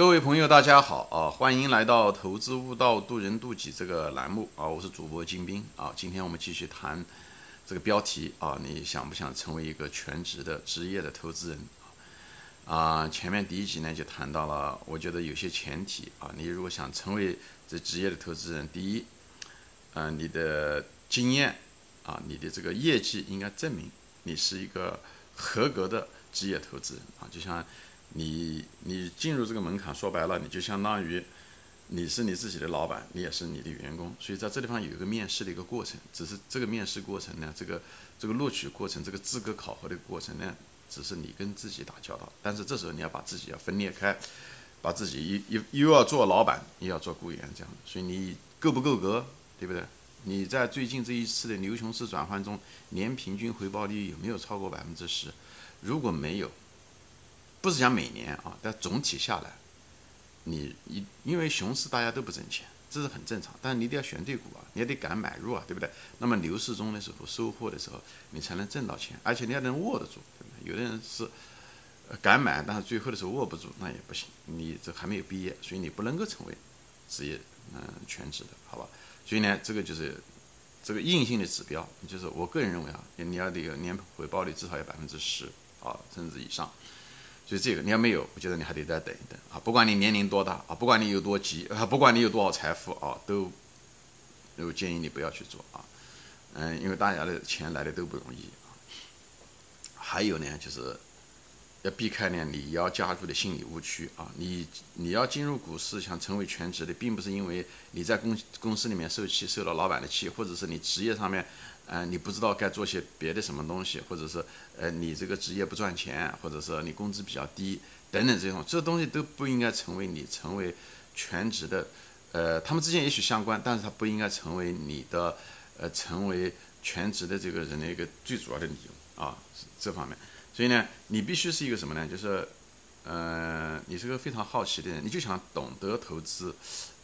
各位朋友，大家好啊！欢迎来到《投资悟道，渡人渡己》这个栏目啊！我是主播金兵啊！今天我们继续谈这个标题啊！你想不想成为一个全职的职业的投资人啊？前面第一集呢就谈到了，我觉得有些前提啊，你如果想成为这职业的投资人，第一，嗯，你的经验啊，你的这个业绩应该证明你是一个合格的职业投资人啊！就像你你进入这个门槛，说白了，你就相当于你是你自己的老板，你也是你的员工，所以在这地方有一个面试的一个过程。只是这个面试过程呢，这个这个录取过程，这个资格考核的过程呢，只是你跟自己打交道。但是这时候你要把自己要分裂开，把自己又又又要做老板，又要做雇员，这样。所以你够不够格，对不对？你在最近这一次的牛熊市转换中，年平均回报率有没有超过百分之十？如果没有，不是讲每年啊，但总体下来，你一因为熊市大家都不挣钱，这是很正常。但是你得要选对股啊，你也得敢买入啊，对不对？那么牛市中的时候收获的时候，你才能挣到钱，而且你要能握得住，对不对？有的人是敢买，但是最后的时候握不住，那也不行。你这还没有毕业，所以你不能够成为职业嗯全职的，好吧？所以呢，这个就是这个硬性的指标，就是我个人认为啊，你要这个年回报率至少要百分之十啊，甚至以上。所以这个你要没有，我觉得你还得再等一等啊！不管你年龄多大啊，不管你有多急啊，不管你有多少财富啊，都，我建议你不要去做啊。嗯，因为大家的钱来的都不容易啊。还有呢，就是要避开呢你要加入的心理误区啊。你你要进入股市想成为全职的，并不是因为你在公公司里面受气，受了老板的气，或者是你职业上面。嗯，你不知道该做些别的什么东西，或者是呃，你这个职业不赚钱，或者是你工资比较低等等这种，这东西都不应该成为你成为全职的，呃，他们之间也许相关，但是它不应该成为你的呃成为全职的这个人的一个最主要的理由啊，这方面。所以呢，你必须是一个什么呢？就是，呃，你是个非常好奇的人，你就想懂得投资。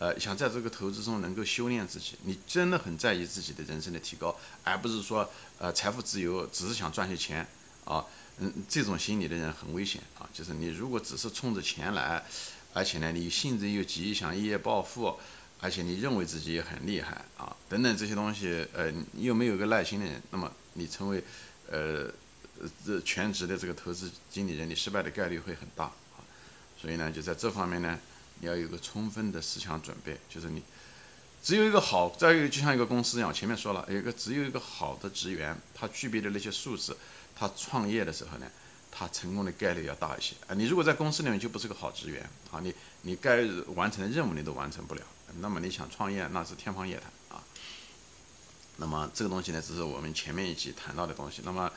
呃，想在这个投资中能够修炼自己，你真的很在意自己的人生的提高，而不是说呃财富自由只是想赚些钱啊，嗯，这种心理的人很危险啊。就是你如果只是冲着钱来，而且呢你性子又急，想一夜暴富，而且你认为自己也很厉害啊，等等这些东西，呃，又没有个耐心的人，那么你成为呃这全职的这个投资经理人，你失败的概率会很大啊。所以呢，就在这方面呢。你要有个充分的思想准备，就是你只有一个好，再一个就像一个公司一样，前面说了，有一个只有一个好的职员，他具备的那些素质，他创业的时候呢，他成功的概率要大一些啊。你如果在公司里面就不是个好职员啊，你你该完成的任务你都完成不了，那么你想创业那是天方夜谭啊。那么这个东西呢，只是我们前面一集谈到的东西，那么。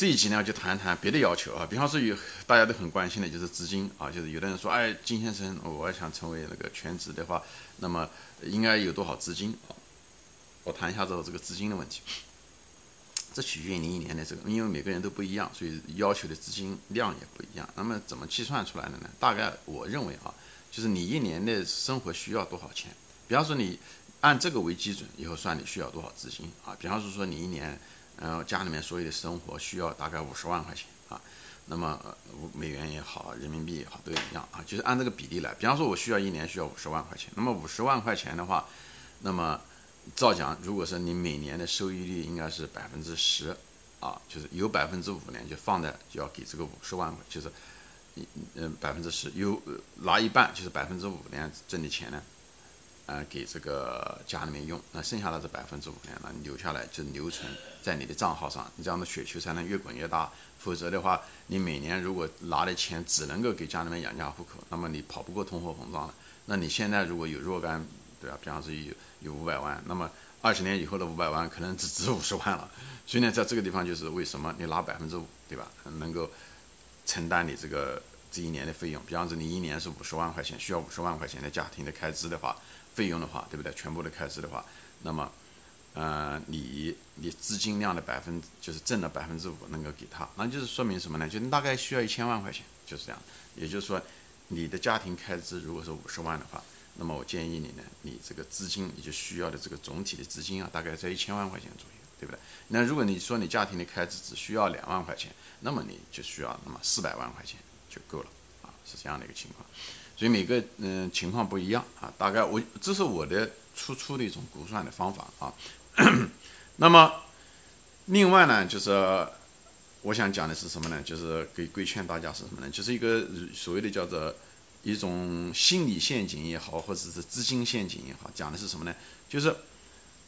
这一集呢，就谈谈别的要求啊，比方说有大家都很关心的就是资金啊，就是有的人说，哎，金先生，我想成为那个全职的话，那么应该有多少资金啊？我谈一下这个这个资金的问题。这取决于你一年的这个，因为每个人都不一样，所以要求的资金量也不一样。那么怎么计算出来的呢？大概我认为啊，就是你一年的生活需要多少钱？比方说你按这个为基准，以后算你需要多少资金啊？比方说说你一年。然后家里面所有的生活需要大概五十万块钱啊，那么美元也好，人民币也好都一样啊，就是按这个比例来。比方说，我需要一年需要五十万块钱，那么五十万块钱的话，那么照讲，如果说你每年的收益率应该是百分之十啊，就是有百分之五呢就放在就要给这个五十万，就是嗯百分之十有拿一半，就是百分之五呢挣的钱呢。呃，给这个家里面用，那剩下的这百分之五呢，那留下来就留存在你的账号上，你这样的雪球才能越滚越大。否则的话，你每年如果拿的钱只能够给家里面养家糊口，那么你跑不过通货膨胀了。那你现在如果有若干，对吧？比方说有有五百万，那么二十年以后的五百万可能只值五十万了。所以呢，在这个地方就是为什么你拿百分之五，对吧？能够承担你这个这一年的费用。比方说你一年是五十万块钱，需要五十万块钱的家庭的开支的话。费用的话，对不对？全部的开支的话，那么，呃，你你资金量的百分就是挣了百分之五，能够给他，那就是说明什么呢？就大概需要一千万块钱，就是这样。也就是说，你的家庭开支如果是五十万的话，那么我建议你呢，你这个资金你就需要的这个总体的资金啊，大概在一千万块钱左右，对不对？那如果你说你家庭的开支只需要两万块钱，那么你就需要那么四百万块钱就够了啊，是这样的一个情况。所以每个嗯情况不一样啊，大概我这是我的初初的一种估算的方法啊。那么另外呢，就是我想讲的是什么呢？就是给规劝大家是什么呢？就是一个所谓的叫做一种心理陷阱也好，或者是资金陷阱也好，讲的是什么呢？就是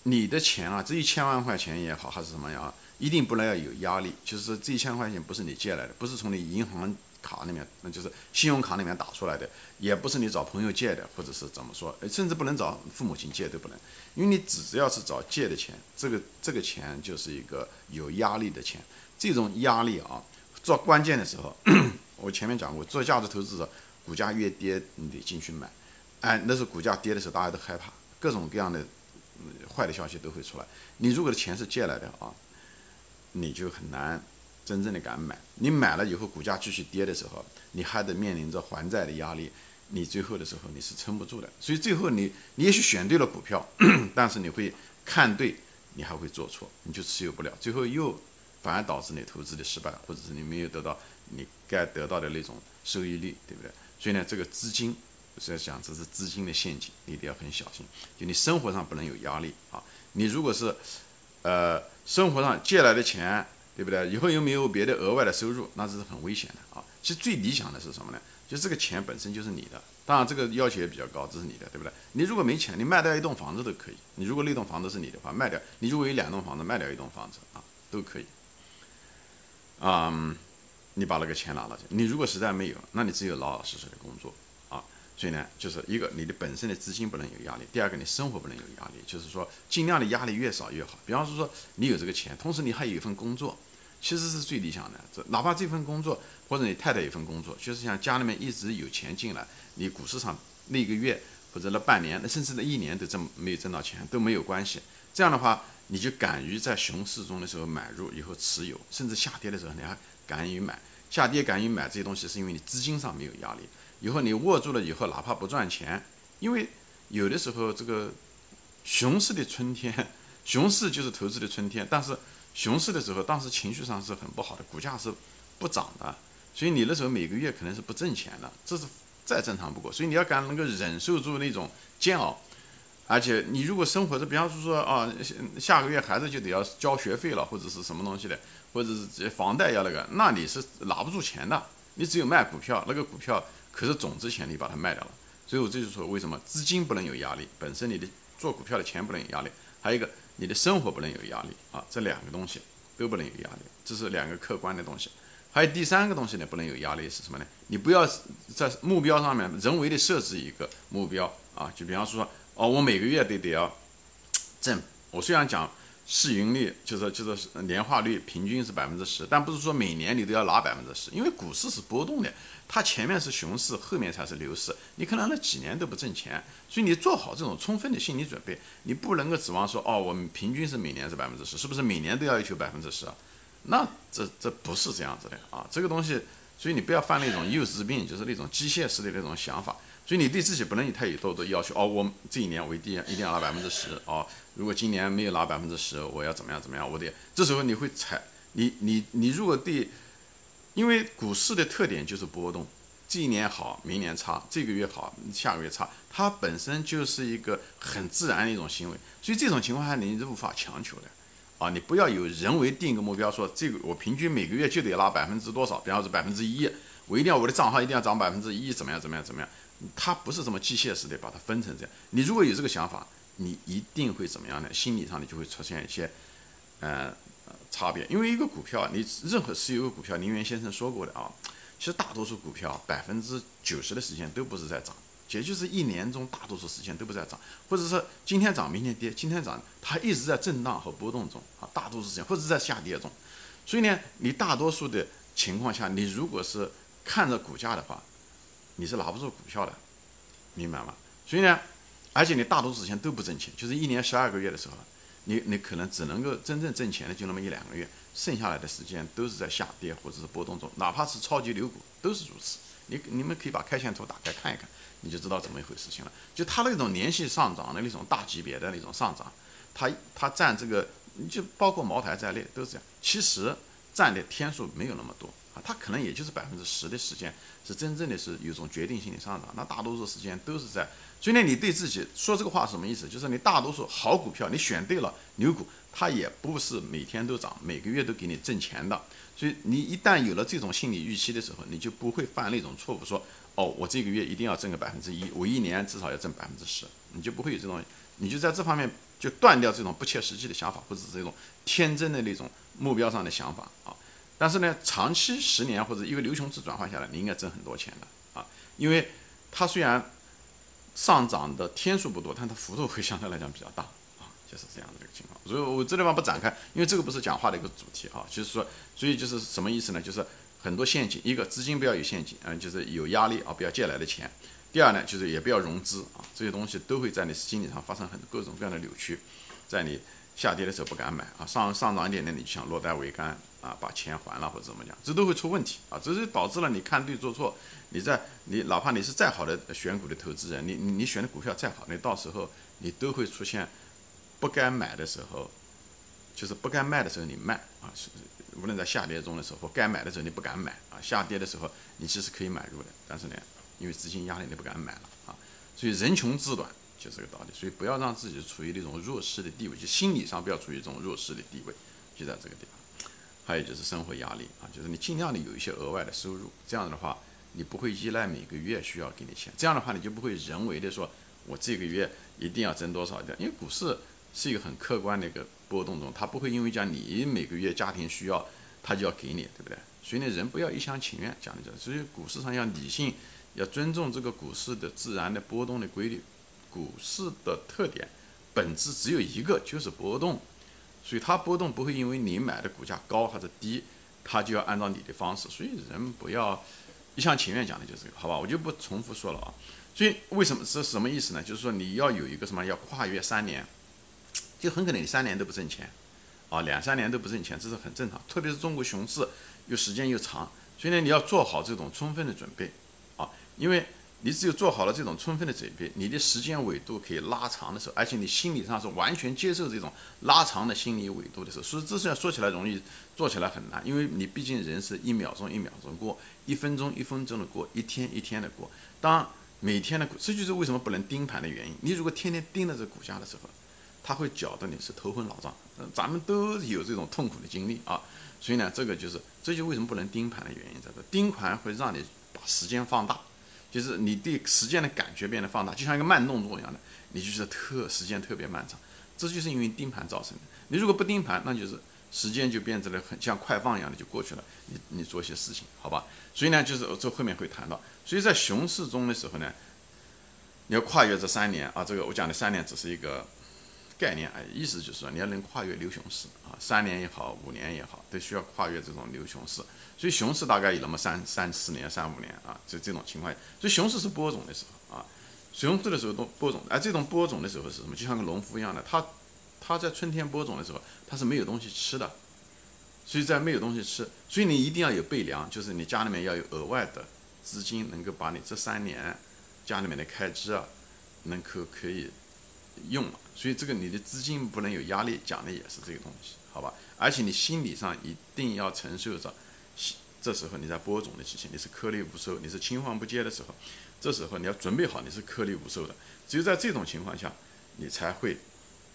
你的钱啊，这一千万块钱也好，还是什么呀，一定不能要有压力。就是这一千块钱不是你借来的，不是从你银行卡里面，那就是信用卡里面打出来的，也不是你找朋友借的，或者是怎么说，甚至不能找父母亲借都不能，因为你只要是找借的钱，这个这个钱就是一个有压力的钱。这种压力啊，做关键的时候，我前面讲过，做价值投资者，股价越跌你得进去买，哎，那时候股价跌的时候大家都害怕，各种各样的坏的消息都会出来。你如果的钱是借来的啊，你就很难。真正的敢买，你买了以后，股价继续跌的时候，你还得面临着还债的压力，你最后的时候你是撑不住的。所以最后你你也许选对了股票，但是你会看对，你还会做错，你就持有不了，最后又反而导致你投资的失败，或者是你没有得到你该得到的那种收益率，对不对？所以呢，这个资金是在讲这是资金的陷阱，你一定要很小心。就你生活上不能有压力啊，你如果是呃生活上借来的钱。对不对？以后又没有别的额外的收入，那这是很危险的啊！其实最理想的是什么呢？就这个钱本身就是你的，当然这个要求也比较高，这是你的，对不对？你如果没钱，你卖掉一栋房子都可以。你如果那栋房子是你的话，卖掉；你如果有两栋房子，卖掉一栋房子啊，都可以。啊，你把那个钱拿了去。你如果实在没有，那你只有老老实实的工作。所以呢，就是一个你的本身的资金不能有压力，第二个你生活不能有压力，就是说尽量的压力越少越好。比方说说你有这个钱，同时你还有一份工作，其实是最理想的。这哪怕这份工作或者你太太有份工作，就是像家里面一直有钱进来，你股市上那一个月或者那半年，那甚至那一年都挣没有挣到钱都没有关系。这样的话，你就敢于在熊市中的时候买入，以后持有，甚至下跌的时候你还敢于买。下跌敢于买这些东西，是因为你资金上没有压力。以后你握住了以后，哪怕不赚钱，因为有的时候这个熊市的春天，熊市就是投资的春天。但是熊市的时候，当时情绪上是很不好的，股价是不涨的，所以你那时候每个月可能是不挣钱的，这是再正常不过。所以你要敢能够忍受住那种煎熬，而且你如果生活着，比方说说啊，下个月孩子就得要交学费了，或者是什么东西的，或者是房贷要那个，那你是拿不住钱的。你只有卖股票，那个股票。可是总之前你把它卖掉了，所以我这就说为什么资金不能有压力，本身你的做股票的钱不能有压力，还有一个你的生活不能有压力啊，这两个东西都不能有压力，这是两个客观的东西。还有第三个东西呢，不能有压力是什么呢？你不要在目标上面人为的设置一个目标啊，就比方说哦，我每个月得得要挣，我虽然讲。市盈率就是就是年化率平均是百分之十，但不是说每年你都要拿百分之十，因为股市是波动的，它前面是熊市，后面才是牛市，你可能那几年都不挣钱，所以你做好这种充分的心理准备，你不能够指望说哦，我们平均是每年是百分之十，是不是每年都要求百分之十啊？那这这不是这样子的啊，这个东西，所以你不要犯那种幼稚病，就是那种机械式的那种想法。所以你对自己不能有太多的要求哦，我这一年我一定一定要拿百分之十哦。如果今年没有拿百分之十，我要怎么样怎么样？我得这时候你会踩你你你如果对，因为股市的特点就是波动，这一年好，明年差，这个月好，下个月差，它本身就是一个很自然的一种行为。所以这种情况下你是无法强求的啊，你不要有人为定一个目标，说这个我平均每个月就得拿百分之多少，比方说百分之一，我一定要我的账号一定要涨百分之一，怎么样怎么样怎么样？它不是这么机械式的把它分成这样。你如果有这个想法，你一定会怎么样呢？心理上你就会出现一些，呃，差别。因为一个股票，你任何持有股票，林园先生说过的啊，其实大多数股票百分之九十的时间都不是在涨，也就是一年中大多数时间都不在涨，或者是今天涨明天跌，今天涨它一直在震荡和波动中啊，大多数时间或者在下跌中。所以呢，你大多数的情况下，你如果是看着股价的话，你是拿不住股票的，明白吗？所以呢，而且你大多数时间都不挣钱，就是一年十二个月的时候，你你可能只能够真正挣钱的就那么一两个月，剩下来的时间都是在下跌或者是波动中，哪怕是超级牛股都是如此。你你们可以把 K 线图打开看一看，你就知道怎么一回事情了。就它那种连续上涨的那种大级别的那种上涨，它它占这个，就包括茅台在内都是这样，其实占的天数没有那么多。啊，它可能也就是百分之十的时间是真正的是有种决定性的上涨，那大多数时间都是在。所以呢，你对自己说这个话是什么意思？就是你大多数好股票你选对了牛股，它也不是每天都涨，每个月都给你挣钱的。所以你一旦有了这种心理预期的时候，你就不会犯那种错误，说哦，我这个月一定要挣个百分之一，我一年至少要挣百分之十，你就不会有这种，你就在这方面就断掉这种不切实际的想法，或者这种天真的那种目标上的想法啊。但是呢，长期十年或者一个牛熊市转换下来，你应该挣很多钱的啊，因为它虽然。上涨的天数不多，但它幅度会相对来讲比较大啊，就是这样的一个情况。所以我这地方不展开，因为这个不是讲话的一个主题啊。就是说，所以就是什么意思呢？就是很多陷阱，一个资金不要有陷阱，嗯，就是有压力啊，不要借来的钱。第二呢，就是也不要融资啊，这些东西都会在你心理上发生很各种各样的扭曲，在你下跌的时候不敢买啊，上上涨一点点你就想落袋为安。啊，把钱还了或者怎么讲，这都会出问题啊！这就导致了你看对做错。你在你哪怕你是再好的选股的投资人，你你你选的股票再好，你到时候你都会出现不该买的时候，就是不该卖的时候你卖啊！是无论在下跌中的时候，该买的时候你不敢买啊！下跌的时候你其实可以买入的，但是呢，因为资金压力你不敢买了啊！所以人穷志短就这个道理。所以不要让自己处于那种弱势的地位，就心理上不要处于这种弱势的地位，就在这个地方。还有就是生活压力啊，就是你尽量的有一些额外的收入，这样的话你不会依赖每个月需要给你钱，这样的话你就不会人为的说我这个月一定要挣多少的，因为股市是一个很客观的一个波动中，它不会因为讲你每个月家庭需要，它就要给你，对不对？所以呢，人不要一厢情愿讲的这，所以股市上要理性，要尊重这个股市的自然的波动的规律，股市的特点本质只有一个，就是波动。所以它波动不会因为你买的股价高还是低，它就要按照你的方式。所以人不要一厢情愿讲的就是这个，好吧？我就不重复说了啊。所以为什么是什么意思呢？就是说你要有一个什么，要跨越三年，就很可能你三年都不挣钱，啊，两三年都不挣钱，这是很正常。特别是中国熊市又时间又长，所以呢你要做好这种充分的准备，啊，因为。你只有做好了这种充分的准备，你的时间纬度可以拉长的时候，而且你心理上是完全接受这种拉长的心理纬度的时候，所以这是要说起来容易，做起来很难，因为你毕竟人是一秒钟一秒钟过，一分钟一分钟的过，一天一天的过。当每天的，这就是为什么不能盯盘的原因。你如果天天盯着这股价的时候，它会搅得你是头昏脑胀。嗯咱们都有这种痛苦的经历啊，所以呢，这个就是，这就为什么不能盯盘的原因在这。盯盘会让你把时间放大。就是你对时间的感觉变得放大，就像一个慢动作一样的，你就是特时间特别漫长，这就是因为盯盘造成的。你如果不盯盘，那就是时间就变成了很像快放一样的就过去了。你你做一些事情，好吧？所以呢，就是这后面会谈到。所以在熊市中的时候呢，你要跨越这三年啊，这个我讲的三年只是一个。概念啊，意思就是说你要能跨越牛熊市啊，三年也好，五年也好，都需要跨越这种牛熊市。所以熊市大概有那么三三四年、三五年啊，就这种情况。所以熊市是播种的时候啊，熊市的时候都播种，而这种播种的时候是什么？就像个农夫一样的，他他在春天播种的时候，他是没有东西吃的，所以在没有东西吃，所以你一定要有备粮，就是你家里面要有额外的资金，能够把你这三年家里面的开支啊，能够可以。用了，所以这个你的资金不能有压力，讲的也是这个东西，好吧？而且你心理上一定要承受着，这时候你在播种的期间，你是颗粒无收，你是青黄不接的时候，这时候你要准备好你是颗粒无收的。只有在这种情况下，你才会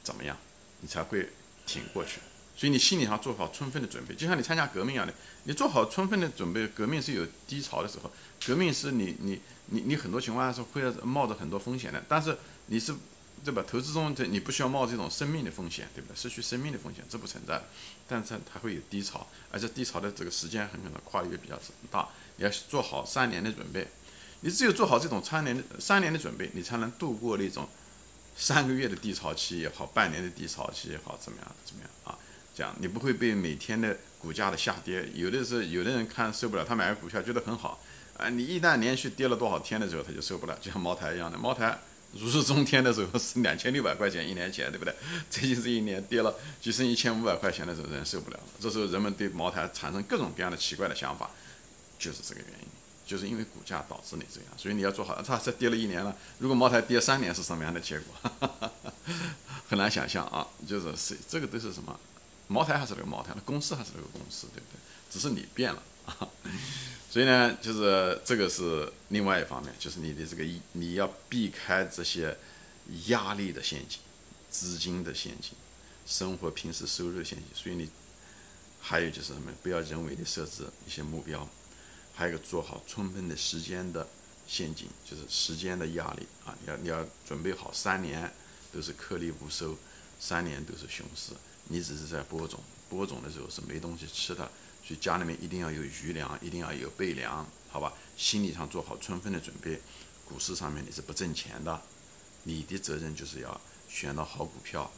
怎么样？你才会挺过去。所以你心理上做好充分的准备，就像你参加革命一样的，你做好充分的准备。革命是有低潮的时候，革命是你你你你很多情况下是会冒着很多风险的，但是你是。对吧？投资中，这你不需要冒这种生命的风险，对不对？失去生命的风险，这不存在。但是它会有低潮，而且低潮的这个时间很可能跨越比较大。你要做好三年的准备，你只有做好这种三年的三年的准备，你才能度过那种三个月的低潮期也好，半年的低潮期也好，怎么样？怎么样啊？这样你不会被每天的股价的下跌。有的是有的人看受不了，他买个股票觉得很好，啊，你一旦连续跌了多少天的时候，他就受不了，就像茅台一样的，茅台。如日中天的时候是两千六百块钱一年前，对不对？最近这一年跌了，只剩一千五百块钱的时候，人受不了了。这时候人们对茅台产生各种各样的奇怪的想法，就是这个原因，就是因为股价导致你这样。所以你要做好，它才跌了一年了。如果茅台跌三年是什么样的结果？很难想象啊！就是是这个都是什么？茅台还是那个茅台，那公司还是那个公司，对不对？只是你变了啊，所以呢，就是这个是另外一方面，就是你的这个你要避开这些压力的陷阱、资金的陷阱、生活平时收入陷阱。所以你还有就是什么？不要人为的设置一些目标，还有个做好充分的时间的陷阱，就是时间的压力啊！你要你要准备好三年都是颗粒无收，三年都是熊市，你只是在播种，播种的时候是没东西吃的。所以家里面一定要有余粮，一定要有备粮，好吧？心理上做好充分的准备。股市上面你是不挣钱的，你的责任就是要选到好股票，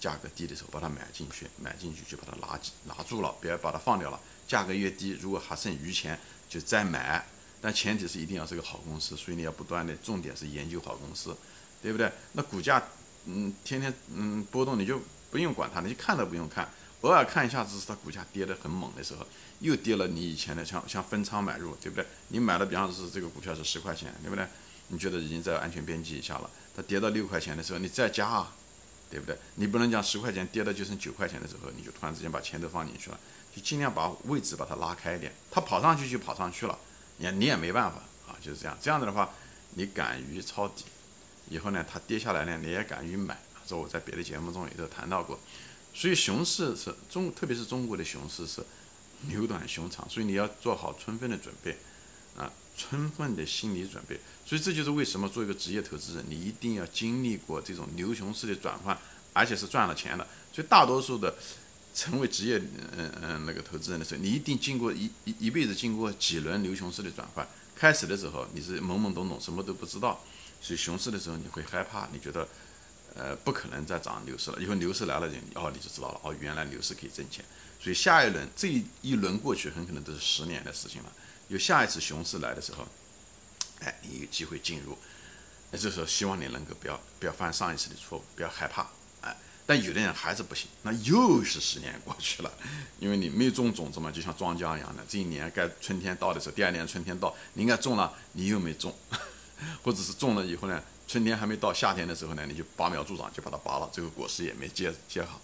价格低的时候把它买进去，买进去就把它拿拿住了，别把它放掉了。价格越低，如果还剩余钱就再买，但前提是一定要是个好公司。所以你要不断的，重点是研究好公司，对不对？那股价嗯天天嗯波动，你就不用管它，你就看都不用看。偶尔看一下子是它股价跌得很猛的时候，又跌了。你以前的像像分仓买入，对不对？你买的比方说是这个股票是十块钱，对不对？你觉得已经在安全边际以下了，它跌到六块钱的时候，你再加，对不对？你不能讲十块钱跌到就剩九块钱的时候，你就突然之间把钱都放进去了，就尽量把位置把它拉开一点。它跑上去就跑上去了，你你也没办法啊，就是这样。这样子的话，你敢于抄底，以后呢，它跌下来呢，你也敢于买。这我在别的节目中也都谈到过。所以熊市是中，特别是中国的熊市是牛短熊长，所以你要做好充分的准备，啊，充分的心理准备。所以这就是为什么做一个职业投资人，你一定要经历过这种牛熊市的转换，而且是赚了钱的。所以大多数的成为职业嗯嗯那个投资人的时候，你一定经过一一一辈子经过几轮牛熊市的转换。开始的时候你是懵懵懂懂，什么都不知道，所以熊市的时候你会害怕，你觉得。呃，不可能再涨牛市了。以后牛市来了，就哦，你就知道了。哦，原来牛市可以挣钱。所以下一轮这一轮过去，很可能都是十年的事情了。有下一次熊市来的时候，哎，你有机会进入。那这时候希望你能够不要不要犯上一次的错误，不要害怕。哎，但有的人还是不行，那又是十年过去了，因为你没种种子嘛，就像庄稼一样的。这一年该春天到的时候，第二年春天到，你应该种了，你又没种，或者是种了以后呢？春天还没到，夏天的时候呢，你就拔苗助长，就把它拔了，这个果实也没结结好，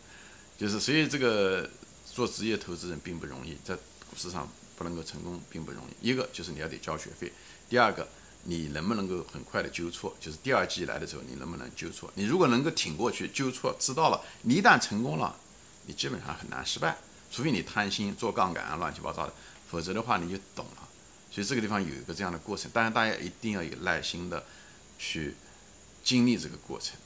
就是所以这个做职业投资人并不容易，在股市上不能够成功并不容易。一个就是你要得交学费，第二个你能不能够很快的纠错，就是第二季来的时候你能不能纠错？你如果能够挺过去纠错，知道了，你一旦成功了，你基本上很难失败，除非你贪心做杠杆啊乱七八糟的，否则的话你就懂了。所以这个地方有一个这样的过程，当然大家一定要有耐心的去。经历这个过程，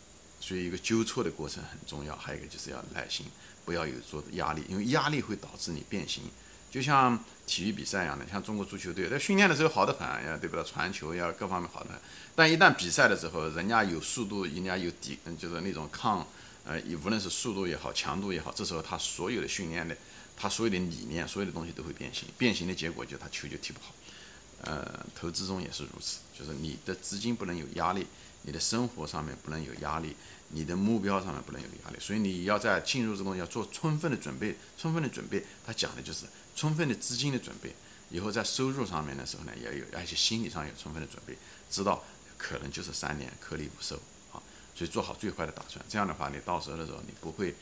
所以一个纠错的过程很重要。还有一个就是要耐心，不要有做压力，因为压力会导致你变形。就像体育比赛一样的，像中国足球队在训练的时候好得很呀，对不对？传球呀，各方面好的很。但一旦比赛的时候，人家有速度，人家有底，就是那种抗，呃，无论是速度也好，强度也好，这时候他所有的训练的，他所有的理念，所有的东西都会变形。变形的结果就他球就踢不好。呃，投资中也是如此，就是你的资金不能有压力。你的生活上面不能有压力，你的目标上面不能有压力，所以你要在进入这东西要做充分的准备，充分的准备，他讲的就是充分的资金的准备。以后在收入上面的时候呢，也有，而且心理上有充分的准备，知道可能就是三年颗粒无收啊，所以做好最坏的打算。这样的话，你到时候的时候你不会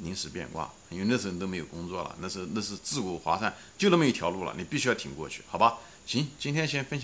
临时变卦，因为那时候你都没有工作了，那是那是自古华山就那么一条路了，你必须要挺过去，好吧？行，今天先分享。